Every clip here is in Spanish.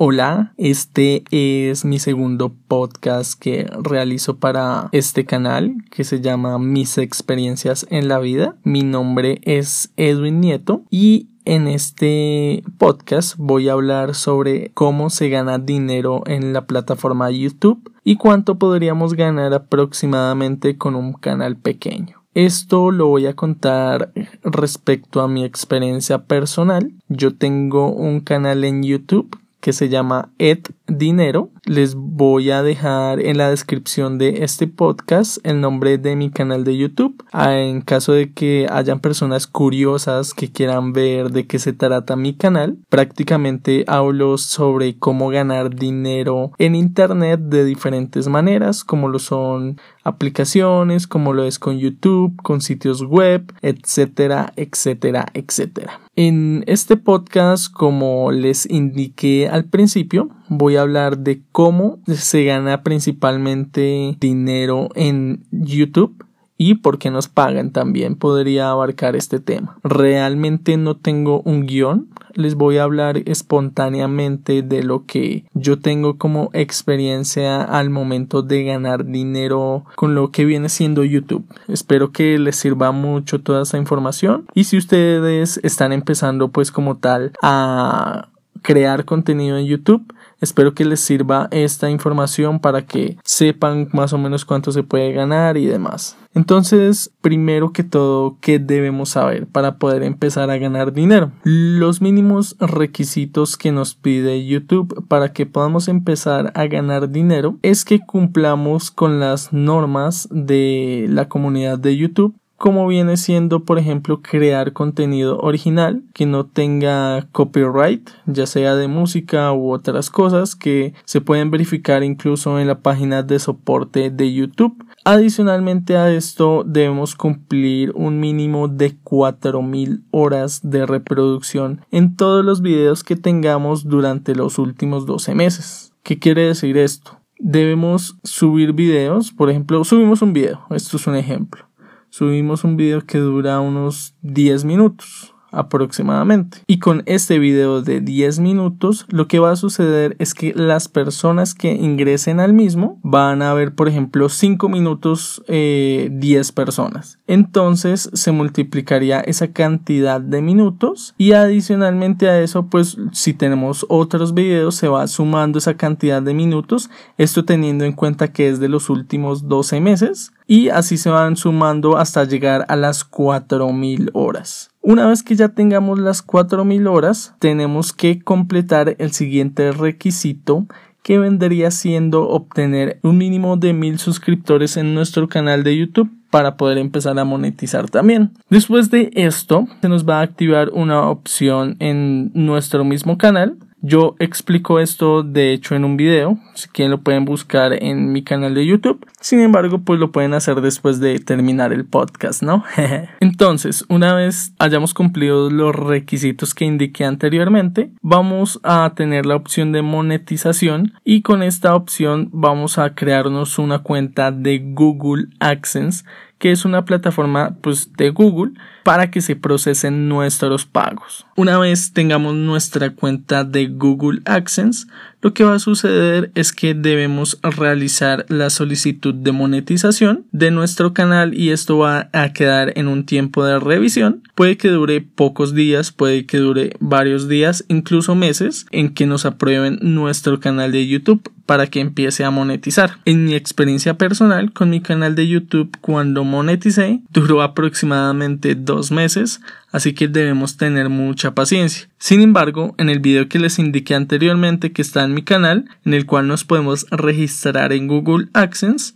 Hola, este es mi segundo podcast que realizo para este canal que se llama Mis experiencias en la vida. Mi nombre es Edwin Nieto y en este podcast voy a hablar sobre cómo se gana dinero en la plataforma YouTube y cuánto podríamos ganar aproximadamente con un canal pequeño. Esto lo voy a contar respecto a mi experiencia personal. Yo tengo un canal en YouTube que se llama Ed Dinero. Les voy a dejar en la descripción de este podcast el nombre de mi canal de YouTube. Ah, en caso de que hayan personas curiosas que quieran ver de qué se trata mi canal, prácticamente hablo sobre cómo ganar dinero en Internet de diferentes maneras, como lo son aplicaciones, como lo es con YouTube, con sitios web, etcétera, etcétera, etcétera. En este podcast, como les indiqué al principio, voy a hablar de cómo se gana principalmente dinero en YouTube y por qué nos pagan también podría abarcar este tema. Realmente no tengo un guion, les voy a hablar espontáneamente de lo que yo tengo como experiencia al momento de ganar dinero con lo que viene siendo YouTube. Espero que les sirva mucho toda esa información y si ustedes están empezando pues como tal a crear contenido en YouTube. Espero que les sirva esta información para que sepan más o menos cuánto se puede ganar y demás. Entonces, primero que todo, ¿qué debemos saber para poder empezar a ganar dinero? Los mínimos requisitos que nos pide YouTube para que podamos empezar a ganar dinero es que cumplamos con las normas de la comunidad de YouTube como viene siendo, por ejemplo, crear contenido original que no tenga copyright, ya sea de música u otras cosas que se pueden verificar incluso en la página de soporte de YouTube. Adicionalmente a esto debemos cumplir un mínimo de 4000 horas de reproducción en todos los videos que tengamos durante los últimos 12 meses. ¿Qué quiere decir esto? Debemos subir videos, por ejemplo, subimos un video, esto es un ejemplo subimos un video que dura unos 10 minutos aproximadamente. Y con este video de 10 minutos, lo que va a suceder es que las personas que ingresen al mismo van a ver, por ejemplo, 5 minutos 10 eh, personas. Entonces se multiplicaría esa cantidad de minutos y adicionalmente a eso, pues si tenemos otros videos, se va sumando esa cantidad de minutos. Esto teniendo en cuenta que es de los últimos 12 meses y así se van sumando hasta llegar a las 4000 horas. Una vez que ya tengamos las 4000 horas, tenemos que completar el siguiente requisito que vendría siendo obtener un mínimo de 1000 suscriptores en nuestro canal de YouTube para poder empezar a monetizar también. Después de esto, se nos va a activar una opción en nuestro mismo canal yo explico esto de hecho en un video, si quieren lo pueden buscar en mi canal de YouTube. Sin embargo, pues lo pueden hacer después de terminar el podcast, ¿no? Entonces, una vez hayamos cumplido los requisitos que indiqué anteriormente, vamos a tener la opción de monetización y con esta opción vamos a crearnos una cuenta de Google AdSense que es una plataforma pues de Google para que se procesen nuestros pagos. Una vez tengamos nuestra cuenta de Google AdSense, lo que va a suceder es que debemos realizar la solicitud de monetización de nuestro canal y esto va a quedar en un tiempo de revisión. Puede que dure pocos días, puede que dure varios días, incluso meses en que nos aprueben nuestro canal de YouTube para que empiece a monetizar. En mi experiencia personal con mi canal de YouTube cuando moneticé duró aproximadamente dos meses así que debemos tener mucha paciencia. Sin embargo, en el video que les indiqué anteriormente que está en mi canal, en el cual nos podemos registrar en Google AdSense,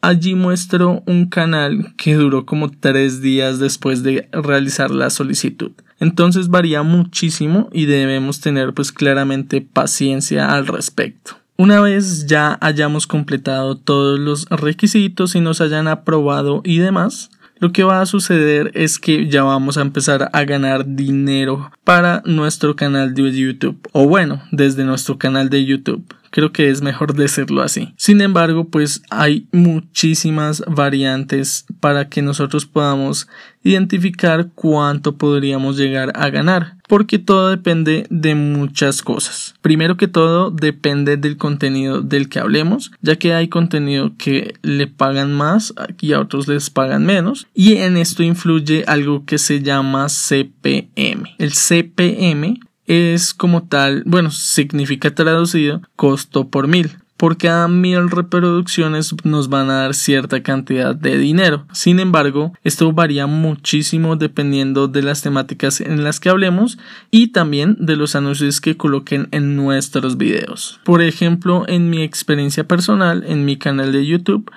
allí muestro un canal que duró como tres días después de realizar la solicitud. Entonces varía muchísimo y debemos tener pues claramente paciencia al respecto. Una vez ya hayamos completado todos los requisitos y nos hayan aprobado y demás, lo que va a suceder es que ya vamos a empezar a ganar dinero para nuestro canal de YouTube. O bueno, desde nuestro canal de YouTube Creo que es mejor decirlo así. Sin embargo, pues hay muchísimas variantes para que nosotros podamos identificar cuánto podríamos llegar a ganar, porque todo depende de muchas cosas. Primero que todo, depende del contenido del que hablemos, ya que hay contenido que le pagan más y a otros les pagan menos, y en esto influye algo que se llama CPM. El CPM es como tal, bueno, significa traducido costo por mil. Por cada mil reproducciones nos van a dar cierta cantidad de dinero. Sin embargo, esto varía muchísimo dependiendo de las temáticas en las que hablemos y también de los anuncios que coloquen en nuestros videos. Por ejemplo, en mi experiencia personal, en mi canal de YouTube,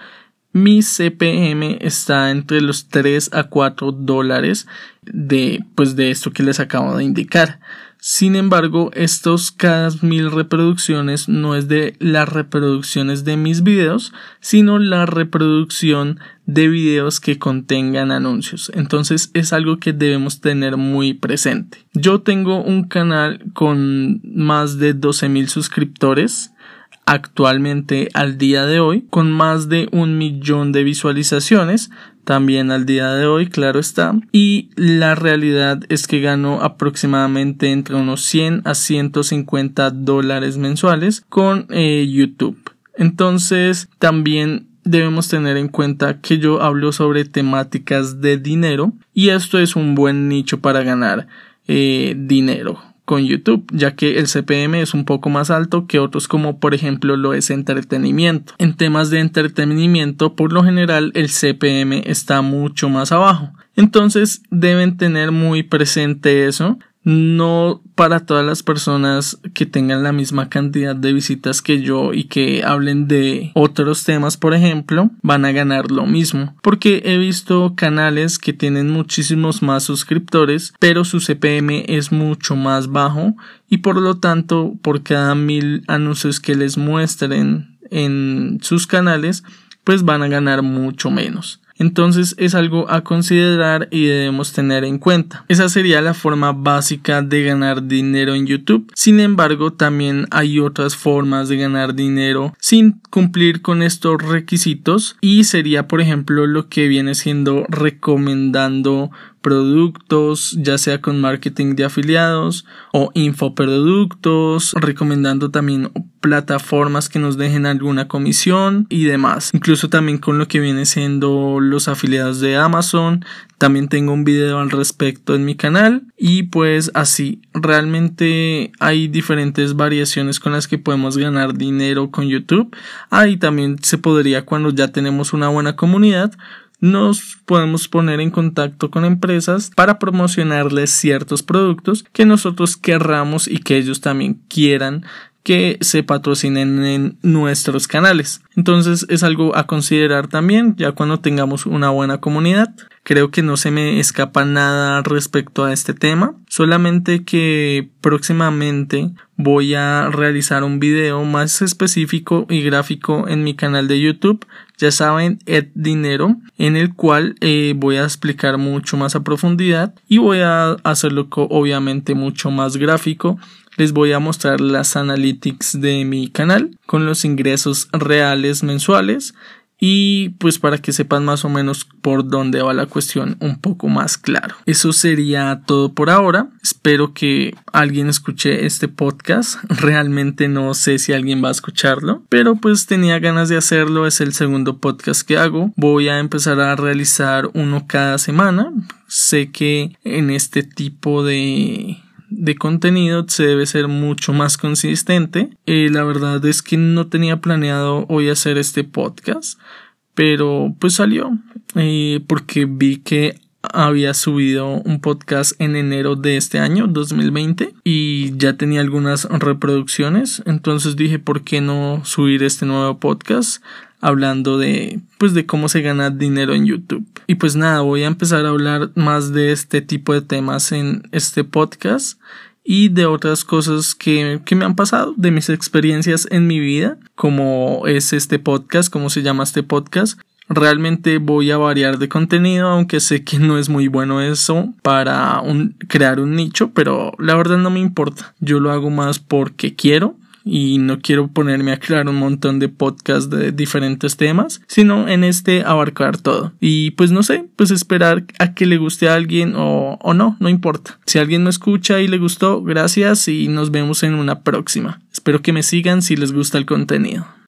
mi CPM está entre los 3 a 4 dólares de pues de esto que les acabo de indicar. Sin embargo, estos cada mil reproducciones no es de las reproducciones de mis videos, sino la reproducción de videos que contengan anuncios. Entonces es algo que debemos tener muy presente. Yo tengo un canal con más de 12 mil suscriptores actualmente al día de hoy con más de un millón de visualizaciones también al día de hoy, claro está. Y la realidad es que gano aproximadamente entre unos 100 a 150 dólares mensuales con eh, YouTube. Entonces, también debemos tener en cuenta que yo hablo sobre temáticas de dinero y esto es un buen nicho para ganar eh, dinero con YouTube, ya que el CPM es un poco más alto que otros como por ejemplo lo es entretenimiento. En temas de entretenimiento, por lo general el CPM está mucho más abajo. Entonces deben tener muy presente eso no para todas las personas que tengan la misma cantidad de visitas que yo y que hablen de otros temas, por ejemplo, van a ganar lo mismo. Porque he visto canales que tienen muchísimos más suscriptores, pero su CPM es mucho más bajo y por lo tanto, por cada mil anuncios que les muestren en sus canales, pues van a ganar mucho menos. Entonces es algo a considerar y debemos tener en cuenta. Esa sería la forma básica de ganar dinero en YouTube. Sin embargo, también hay otras formas de ganar dinero sin cumplir con estos requisitos y sería por ejemplo lo que viene siendo recomendando productos, ya sea con marketing de afiliados o infoproductos, recomendando también plataformas que nos dejen alguna comisión y demás. Incluso también con lo que viene siendo los afiliados de Amazon. También tengo un video al respecto en mi canal y pues así realmente hay diferentes variaciones con las que podemos ganar dinero con YouTube. Ahí también se podría cuando ya tenemos una buena comunidad nos podemos poner en contacto con empresas para promocionarles ciertos productos que nosotros querramos y que ellos también quieran que se patrocinen en nuestros canales. Entonces es algo a considerar también ya cuando tengamos una buena comunidad. Creo que no se me escapa nada respecto a este tema, solamente que próximamente voy a realizar un video más específico y gráfico en mi canal de YouTube, ya saben, Ed Dinero, en el cual eh, voy a explicar mucho más a profundidad y voy a hacerlo obviamente mucho más gráfico. Les voy a mostrar las analytics de mi canal con los ingresos reales mensuales y pues para que sepan más o menos por dónde va la cuestión un poco más claro. Eso sería todo por ahora. Espero que alguien escuche este podcast. Realmente no sé si alguien va a escucharlo, pero pues tenía ganas de hacerlo. Es el segundo podcast que hago. Voy a empezar a realizar uno cada semana. Sé que en este tipo de de contenido se debe ser mucho más consistente. Eh, la verdad es que no tenía planeado hoy hacer este podcast, pero pues salió eh, porque vi que había subido un podcast en enero de este año 2020 y ya tenía algunas reproducciones entonces dije por qué no subir este nuevo podcast hablando de pues de cómo se gana dinero en YouTube. Y pues nada, voy a empezar a hablar más de este tipo de temas en este podcast y de otras cosas que, que, me han pasado, de mis experiencias en mi vida, como es este podcast, como se llama este podcast. Realmente voy a variar de contenido, aunque sé que no es muy bueno eso para un, crear un nicho, pero la verdad no me importa. Yo lo hago más porque quiero y no quiero ponerme a crear un montón de podcasts de diferentes temas, sino en este abarcar todo. Y pues no sé, pues esperar a que le guste a alguien o, o no, no importa. Si alguien me escucha y le gustó, gracias y nos vemos en una próxima. Espero que me sigan si les gusta el contenido.